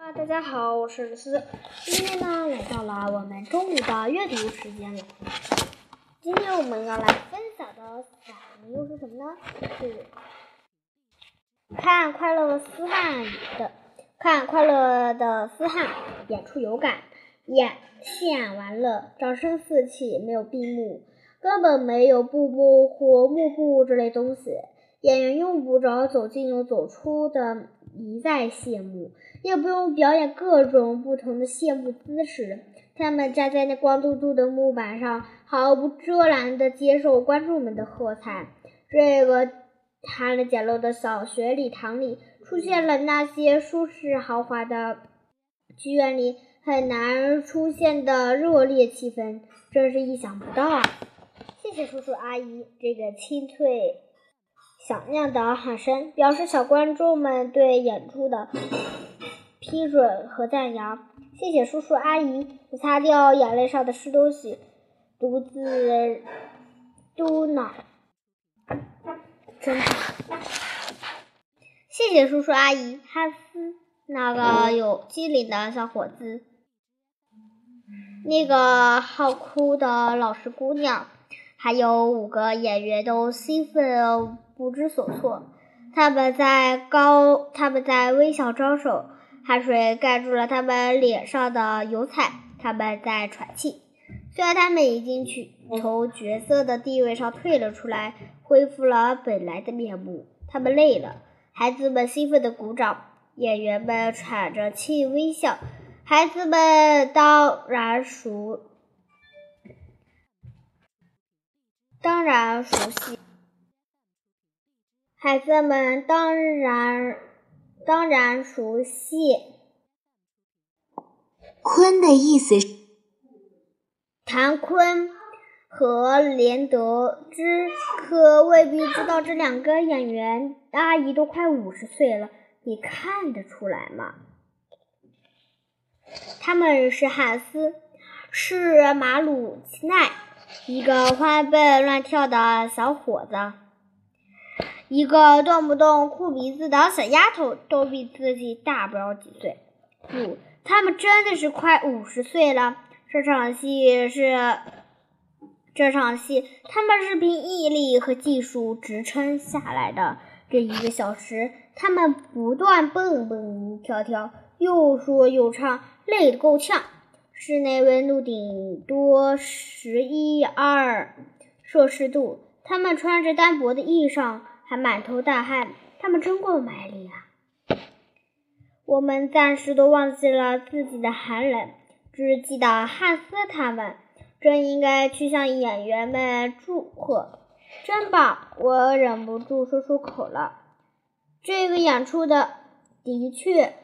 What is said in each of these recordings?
啊，大家好，我是李思。今天呢，来到了我们中午的阅读时间了。今天我们要来分享的散文又是什么呢？是看快乐斯汉的，看快乐的斯汉演出有感，演演完了，掌声四起，没有闭幕，根本没有布幕或幕布这类东西，演员用不着走进又走出的一再谢幕。也不用表演各种不同的谢幕姿势，他们站在那光秃秃的木板上，毫不遮拦地接受观众们的喝彩。这个寒了简陋的小学礼堂里，出现了那些舒适豪华的剧院里很难出现的热烈气氛，真是意想不到啊！谢谢叔叔阿姨，这个清脆响亮的喊声，表示小观众们对演出的。批准和赞扬，谢谢叔叔阿姨。我擦掉眼泪上的湿东西，独自嘟囔：“真好。”谢谢叔叔阿姨。哈斯，那个有机灵的小伙子，那个好哭的老实姑娘，还有五个演员都兴奋不知所措。他们在高，他们在微笑招手。汗水盖住了他们脸上的油彩，他们在喘气。虽然他们已经去从角色的地位上退了出来，恢复了本来的面目，他们累了。孩子们兴奋地鼓掌，演员们喘着气微笑。孩子们当然熟，当然熟悉。孩子们当然。当然熟悉。坤的意思是，谭坤和连德之可未必知道，这两个演员阿姨都快五十岁了，你看得出来吗？他们是汉斯，是马鲁奇奈，一个欢蹦乱跳的小伙子。一个动不动哭鼻子的小丫头，都比自己大不了几岁。不，他们真的是快五十岁了。这场戏是，这场戏他们是凭毅力和技术支撑下来的。这一个小时，他们不断蹦蹦跳跳，又说又唱，累得够呛。室内温度顶多十一二摄氏度，他们穿着单薄的衣裳。还满头大汗，他们真够卖力啊！我们暂时都忘记了自己的寒冷，只记得汉斯他们。真应该去向演员们祝贺，真棒！我忍不住说出口了。这个演出的的确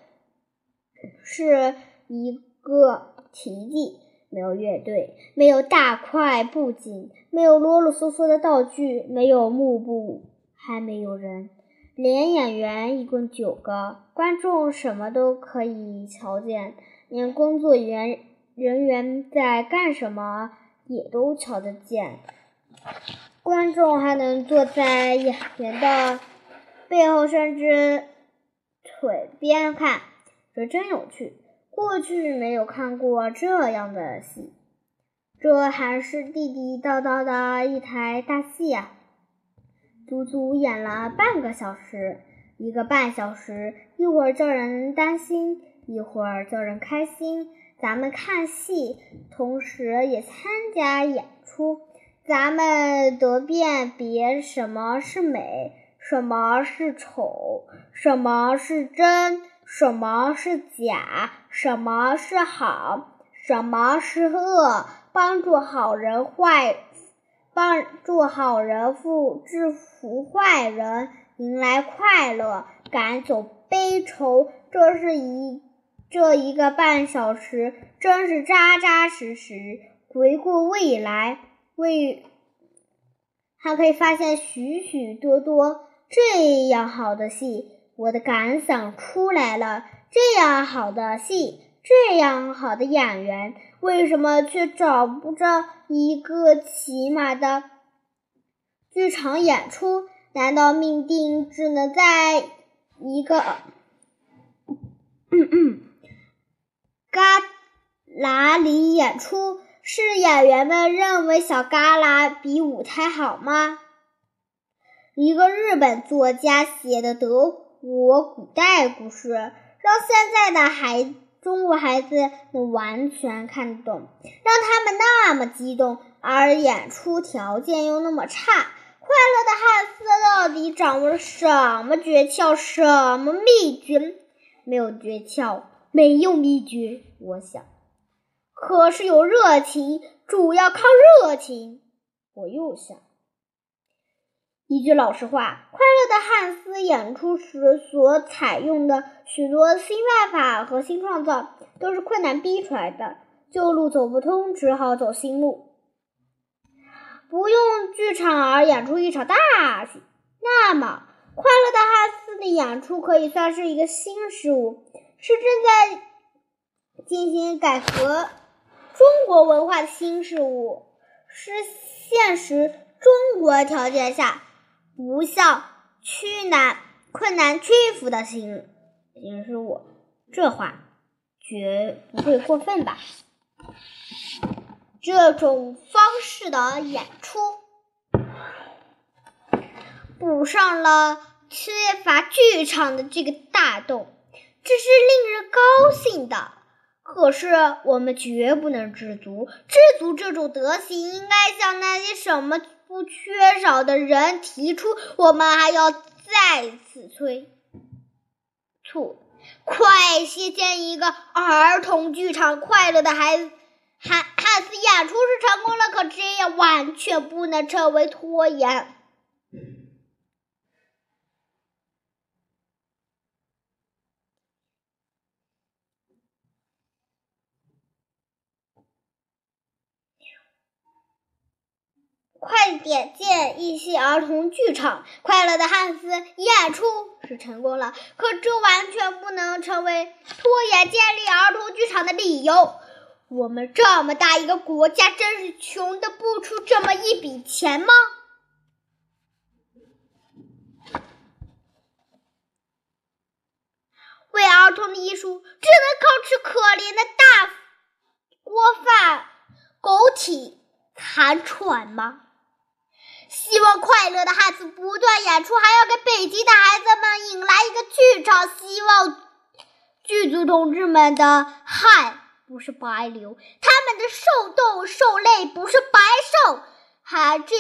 是一个奇迹，没有乐队，没有大块布景，没有啰啰嗦嗦的道具，没有幕布。还没有人，连演员一共九个，观众什么都可以瞧见，连工作员人员在干什么也都瞧得见。观众还能坐在演员的背后，甚至腿边看，这真有趣。过去没有看过这样的戏，这还是地地道道的一台大戏呀！足足演了半个小时，一个半小时，一会儿叫人担心，一会儿叫人开心。咱们看戏，同时也参加演出，咱们得辨别什么是美，什么是丑，什么是真，什么是假，什么是好，什么是恶，帮助好人坏。帮助好人，负制服坏人，迎来快乐，赶走悲愁。这是一这一个半小时，真是扎扎实实。回顾未来，未还可以发现许许多多这样好的戏。我的感想出来了：这样好的戏，这样好的演员。为什么却找不着一个起码的剧场演出？难道命定只能在一个 旮旯里演出？是演员们认为小旮旯比舞台好吗？一个日本作家写的德国古代故事，让现在的孩中国孩子能完全看懂，让他们那么激动，而演出条件又那么差。快乐的汉斯到底掌握了什么诀窍？什么秘诀？没有诀窍，没有秘诀。我想。可是有热情，主要靠热情。我又想，一句老实话，快乐的汉斯演出时所采用的许多新办法和新创造，都是困难逼出来的。旧路走不通，只好走新路。不用剧场而演出一场大戏，那么快乐的汉斯的演出可以算是一个新事物，是正在进行改革。中国文化的新事物是现实中国条件下不向屈难困难屈服的心，也是我，这话绝不会过分吧？这种方式的演出补上了缺乏剧场的这个大洞，这是令人高兴的。可是我们绝不能知足，知足这种德行应该像那些什么不缺少的人提出。我们还要再次催促，快些建一个儿童剧场。快乐的孩子，汉汉斯演出是成功了，可这样完全不能成为拖延。快点建一些儿童剧场！快乐的汉斯演出是成功了，可这完全不能成为拖延建立儿童剧场的理由。我们这么大一个国家，真是穷的不出这么一笔钱吗？为儿童的艺术，只能靠吃可怜的大锅饭、狗体残喘吗？希望快乐的汉斯不断演出，还要给北极的孩子们引来一个剧场。希望剧组同志们的汗不是白流，他们的受冻受累不是白受，还这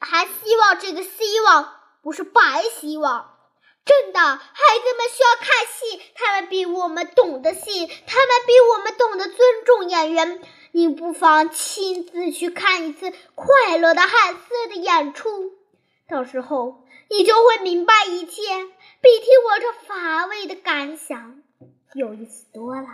还希望这个希望不是白希望。真的，孩子们需要看戏，他们比我们懂得戏，他们比我们懂得尊重演员。你不妨亲自去看一次快乐的汉斯的演出，到时候你就会明白一切，比听我这乏味的感想有意思多了。